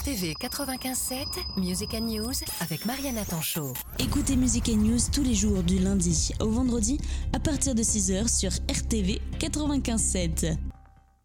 RTV 95.7, Music News avec Mariana Tanchot. Écoutez Music News tous les jours du lundi au vendredi à partir de 6h sur RTV 95.7.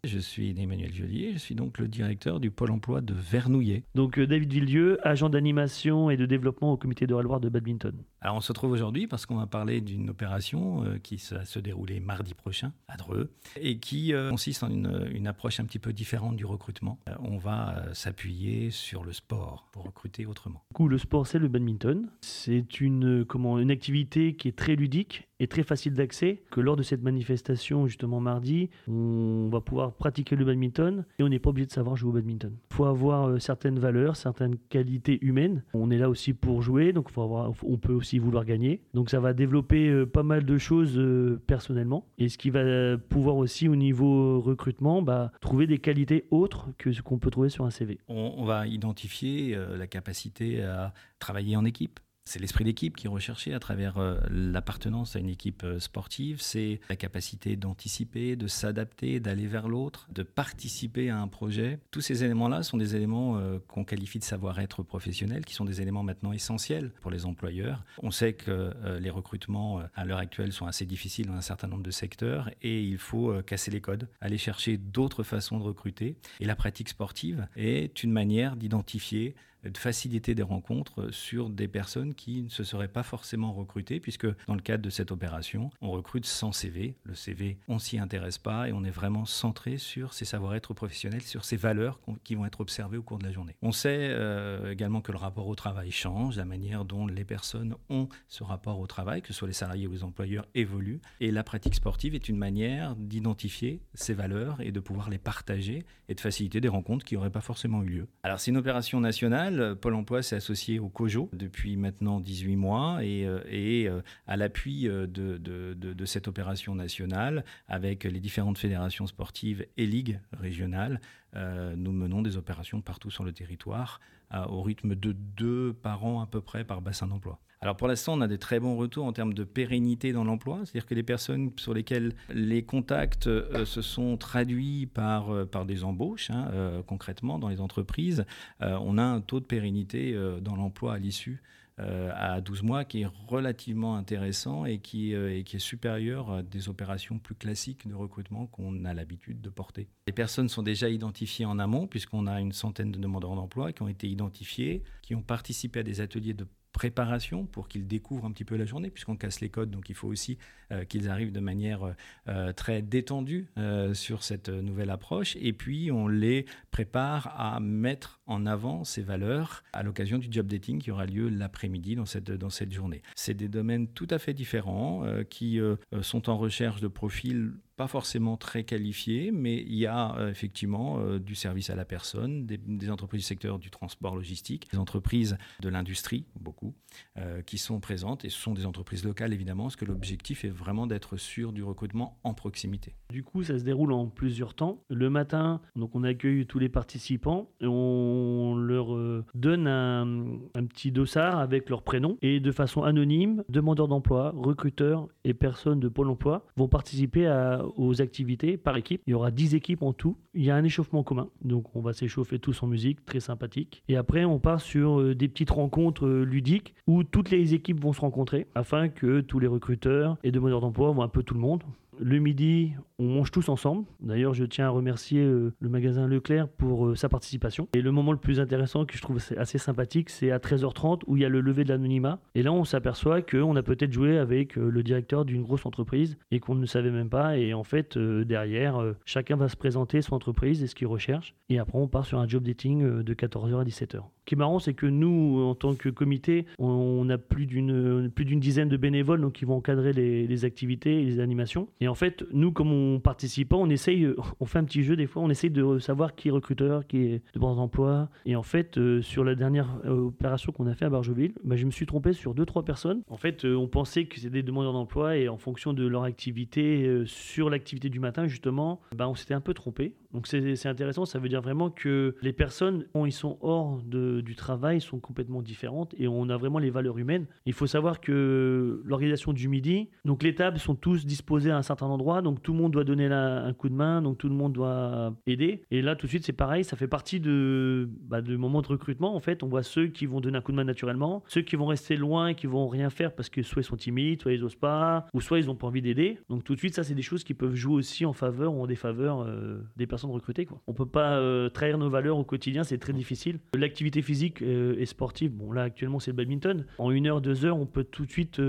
Je suis Emmanuel Joliet, je suis donc le directeur du pôle emploi de Vernouillet. Donc euh, David Villieu, agent d'animation et de développement au comité de Loire de badminton. Alors on se retrouve aujourd'hui parce qu'on va parler d'une opération euh, qui va se dérouler mardi prochain à Dreux et qui euh, consiste en une, une, approche un petit peu différente du recrutement. on va s'appuyer sur le sport pour recruter autrement. Du coup, le sport c'est le badminton. C'est une, comment, une activité qui est très ludique et très facile d'accès, que lors de cette manifestation justement mardi, on va pouvoir pratiquer le badminton et on n'est pas obligé de savoir jouer au badminton. Il faut avoir euh, certaines valeurs, certaines qualités humaines. On est là aussi pour jouer, donc faut avoir, on peut aussi vouloir gagner. Donc ça va développer euh, pas mal de choses euh, personnellement et ce qui va pouvoir aussi au niveau recrutement bah, trouver des qualités autres que ce qu'on peut trouver sur un CV. On, on va identifier la capacité à travailler en équipe c'est l'esprit d'équipe qui est recherché à travers euh, l'appartenance à une équipe euh, sportive, c'est la capacité d'anticiper, de s'adapter, d'aller vers l'autre, de participer à un projet. Tous ces éléments-là sont des éléments euh, qu'on qualifie de savoir-être professionnel, qui sont des éléments maintenant essentiels pour les employeurs. On sait que les recrutements à l'heure actuelle sont assez difficiles dans un certain nombre de secteurs et il faut casser les codes, aller chercher d'autres façons de recruter. Et la pratique sportive est une manière d'identifier de faciliter des rencontres sur des personnes qui ne se seraient pas forcément recrutées, puisque dans le cadre de cette opération, on recrute sans CV. Le CV, on s'y intéresse pas et on est vraiment centré sur ses savoir-être professionnels, sur ses valeurs qui vont être observées au cours de la journée. On sait euh, également que le rapport au travail change, la manière dont les personnes ont ce rapport au travail, que ce soit les salariés ou les employeurs, évolue. Et la pratique sportive est une manière d'identifier ces valeurs et de pouvoir les partager et de faciliter des rencontres qui n'auraient pas forcément eu lieu. Alors c'est une opération nationale Pôle emploi s'est associé au COJO depuis maintenant 18 mois et, euh, euh, à l'appui euh, de, cette opération nationale, avec les différentes fédérations sportives et ligues régionales, nous menons des opérations partout sur le territoire au rythme de deux par an à peu près par bassin d'emploi. Alors pour l'instant, on a des très bons retours en termes de pérennité dans l'emploi, c'est-à-dire que les personnes sur lesquelles les contacts euh, se sont traduits par, euh, par des embauches, hein, euh, concrètement dans les entreprises, on a un taux de pérennité dans l'emploi à l'issue à 12 mois qui est relativement intéressant et qui, et qui est supérieur à des opérations plus classiques de recrutement qu'on a l'habitude de porter. Les personnes sont déjà identifiées en amont puisqu'on a une centaine de demandeurs d'emploi qui ont été identifiés, qui ont participé à des ateliers de préparation pour qu'ils découvrent un petit peu la journée, puisqu'on casse les codes. Donc il faut aussi euh, qu'ils arrivent de manière euh, euh, très détendue sur cette nouvelle approche. Et puis on les prépare à mettre en avant ces valeurs à l'occasion du job dating qui aura lieu l'après-midi dans cette, dans cette journée. C'est des domaines tout à fait différents qui sont en recherche de profils pas forcément très qualifiés, mais il y a euh, effectivement euh, du service à la personne, des, entreprises du secteur du transport logistique, des entreprises de l'industrie, beaucoup, euh, qui sont présentes, et ce sont des entreprises locales évidemment, parce que l'objectif est vraiment d'être sûr du recrutement en proximité. Du coup, ça se déroule en plusieurs temps. Le matin, donc on accueille tous les participants, et on leur donne un, petit dossard avec leur prénom, et de façon anonyme, demandeurs d'emploi, recruteurs et personnes de Pôle emploi vont participer à aux activités par équipe. Il y aura 10 équipes en tout. Il y a un échauffement commun. Donc on va s'échauffer tous en musique, très sympathique. Et après, on part sur euh, des petites rencontres euh, ludiques où toutes les équipes vont se rencontrer afin que tous les recruteurs et demandeurs d'emploi, voient un peu tout le monde, le midi, on mange tous ensemble. D'ailleurs, je tiens à remercier euh, le magasin Leclerc pour euh, sa participation. Et le moment le plus intéressant que je trouve assez sympathique, c'est à 13h30 où il y a le lever de l'anonymat. Et là, on s'aperçoit qu'on a peut-être joué avec euh, le directeur d'une grosse entreprise et qu'on ne savait même pas. Et en fait, derrière, chacun va se présenter son entreprise et ce qu'il recherche. Et après, on part sur un job dating de 14h à 17h. Qui est marrant, c'est que nous, en tant que comité, on a plus d'une plus d'une dizaine de bénévoles donc qui vont encadrer les, activités et les animations. Et en fait, nous, comme on participant, on essaye, euh, on fait un petit jeu des fois, on essaye de savoir qui est recruteur, qui est de bons emploi. Et en fait, euh, sur la dernière euh, opération qu'on a fait à Barjeville, bah, je me suis trompé sur deux trois personnes. En fait, on pensait que c'était des demandeurs d'emploi et en fonction de leur activité, sur l'activité du matin justement, bah, on s'était un peu trompé. Donc c'est intéressant, ça veut dire vraiment que les personnes, quand ils sont hors de, du travail, sont complètement différentes et on a vraiment les valeurs humaines. Il faut savoir que l'organisation du midi, donc les tables sont tous disposées à un certain endroit, donc tout le monde doit donner un coup de main, donc tout le monde doit aider. Et là, tout de suite, c'est pareil, ça fait partie de, bah, moment de recrutement. En fait, on voit ceux qui vont donner un coup de main naturellement, ceux qui vont rester loin et qui vont rien faire parce que soit ils sont timides, soit ils osent pas, ou soit ils n'ont pas envie d'aider. Donc tout de suite, ça, c'est des choses qui peuvent jouer aussi en faveur ou en défaveur euh, des personnes recrutées. Quoi. On peut pas euh, trahir nos valeurs au quotidien, c'est très difficile. L'activité physique euh, et sportive, bon là actuellement c'est le badminton. En une heure, deux heures, on peut tout de suite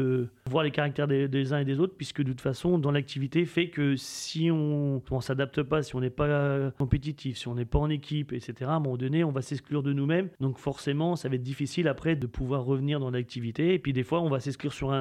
voir les caractères des, uns et des autres, puisque de toute façon, dans l'activité, fait que si on ne s'adapte pas, si on n'est pas compétitif, si on n'est pas en équipe, etc., à un moment donné, on va s'exclure de nous-mêmes. Donc forcément, ça va être difficile après de pouvoir revenir dans l'activité. Et puis des fois, on va s'exclure sur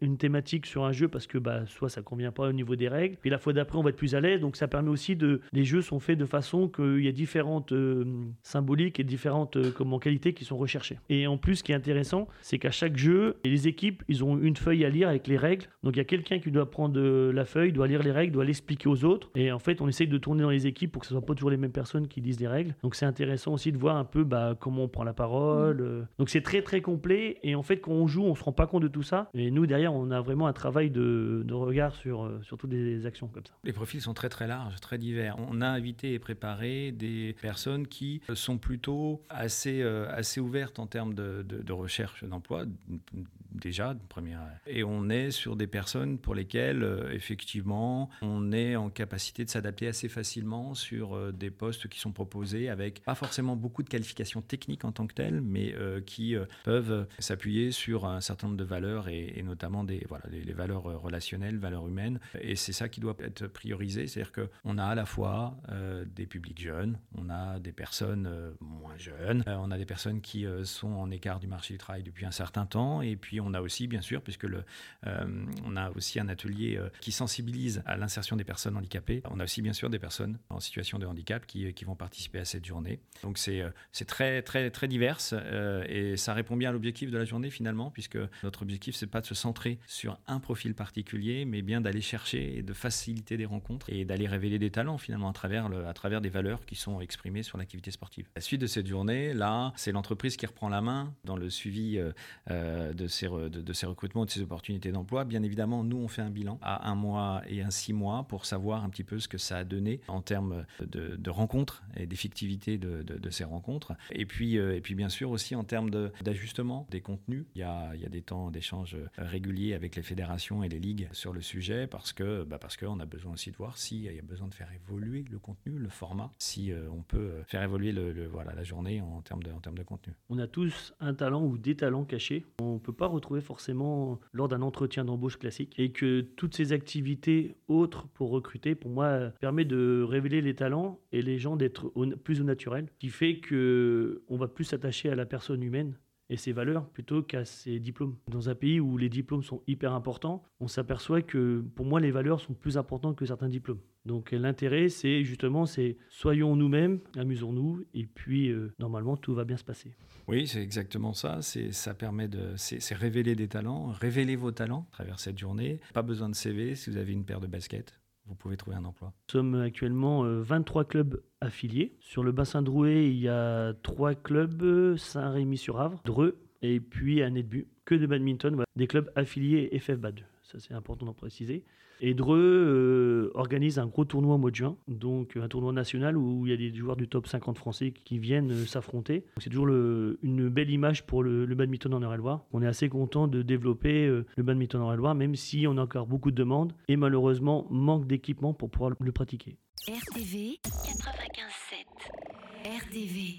une thématique, sur un jeu, parce que bah, soit ça convient pas au niveau des règles. Puis la fois d'après, on va être plus à l'aise. Donc ça permet aussi de. Les jeux sont faits de façon qu'il y a différentes euh, symboliques et différentes euh, comment, qualités qui sont recherchées. Et en plus, ce qui est intéressant, c'est qu'à chaque jeu, les équipes, ils ont une feuille à lire avec les règles. Donc il y a quelqu'un qui doit prendre euh, la feuille, doit lire les règles, doit l'expliquer aux autres. Et en fait, on essaye de tourner dans les équipes pour que ce soit pas toujours les mêmes personnes qui disent les règles. Donc c'est intéressant aussi de voir un peu bah, comment on prend la parole. Mmh. Donc c'est très très complet. Et en fait, quand on joue, on se rend pas compte de tout ça. Et nous, derrière, on a vraiment un travail de, de regard sur, sur toutes les actions comme ça. Les profils sont très très larges, très divers. On a invité et préparé des personnes qui sont plutôt assez, euh, assez ouvertes en termes de, de recherche d'emploi, déjà, première. Et on est sur des personnes pour lesquelles, euh, effectivement, on est en capacité de s'adapter assez facilement sur euh, des postes qui sont proposés avec pas forcément beaucoup de qualifications techniques en tant que telles, mais euh, qui peuvent s'appuyer sur un certain nombre de valeurs et, notamment des, voilà, les, valeurs relationnelles, valeurs humaines. Et c'est ça qui doit être priorisé. C'est-à-dire qu'on a à la fois des publics jeunes, on a des personnes moins jeunes, on a des personnes qui sont en écart du marché du travail depuis un certain temps, et puis on a aussi, bien sûr, puisque le, euh, on a aussi un atelier euh, qui sensibilise à l'insertion des personnes handicapées. On a aussi, bien sûr, des personnes en situation de handicap qui, qui vont participer à cette journée. Donc c'est euh, c'est très, très, très divers et ça répond bien à l'objectif de la journée finalement, puisque notre objectif, c'est pas de se centrer sur un profil particulier, mais bien d'aller chercher et de faciliter des rencontres et d'aller révéler des talents finalement à travers, le, à travers des valeurs qui sont exprimées sur l'activité sportive. La suite de cette journée, là, c'est l'entreprise qui reprend la main dans le suivi de ces de, ces recrutements, de ces opportunités d'emploi. Bien évidemment, nous, on fait un bilan à un mois et un six mois pour savoir un petit peu ce que ça a donné en termes de, rencontres et d'effectivité de, ces rencontres. Et puis, euh, et puis, bien sûr, aussi en termes d'ajustement des contenus. Il y, a, il y a des temps d'échange réguliers avec les fédérations et les ligues sur le sujet parce que bah parce qu'on a besoin aussi de voir s'il y a besoin de faire évoluer le contenu, le format, si euh, on peut faire évoluer le, voilà, la journée en termes, de, en termes de contenu. On a tous un talent ou des talents cachés. On ne peut pas retrouver forcément lors d'un entretien d'embauche classique. Et que toutes ces activités autres pour recruter, pour moi, permet de révéler les talents et les gens d'être plus au naturel, qui fait que on va plus s'attacher à la personne humaine et ses valeurs plutôt qu'à ses diplômes. Dans un pays où les diplômes sont hyper importants, on s'aperçoit que pour moi les valeurs sont plus importantes que certains diplômes. Donc l'intérêt c'est justement c'est soyons nous-mêmes, amusons-nous et puis euh, normalement tout va bien se passer. Oui, c'est exactement ça. C'est ça permet de c'est révéler des talents, révéler vos talents à travers cette journée. Pas besoin de CV si vous avez une paire de baskets vous pouvez trouver un emploi Nous sommes actuellement 23 euh, clubs affiliés. Sur le bassin de il y a 3 clubs, Saint-Rémy-sur-Avre, Dreux et puis à Netbu, que de badminton, des clubs affiliés FFBAD. Ça, c'est important d'en préciser. Et Dreux euh, organise un gros tournoi au mois de juin, donc un tournoi national où il y a des joueurs du top 50 français qui viennent euh, s'affronter. C'est toujours une belle image pour le, badminton en Eure-et-Loire. On est assez content de développer euh, le badminton en Eure-et-Loire, même si on a encore beaucoup de demandes et malheureusement manque d'équipement pour pouvoir le pratiquer. RTV 95.7 RTV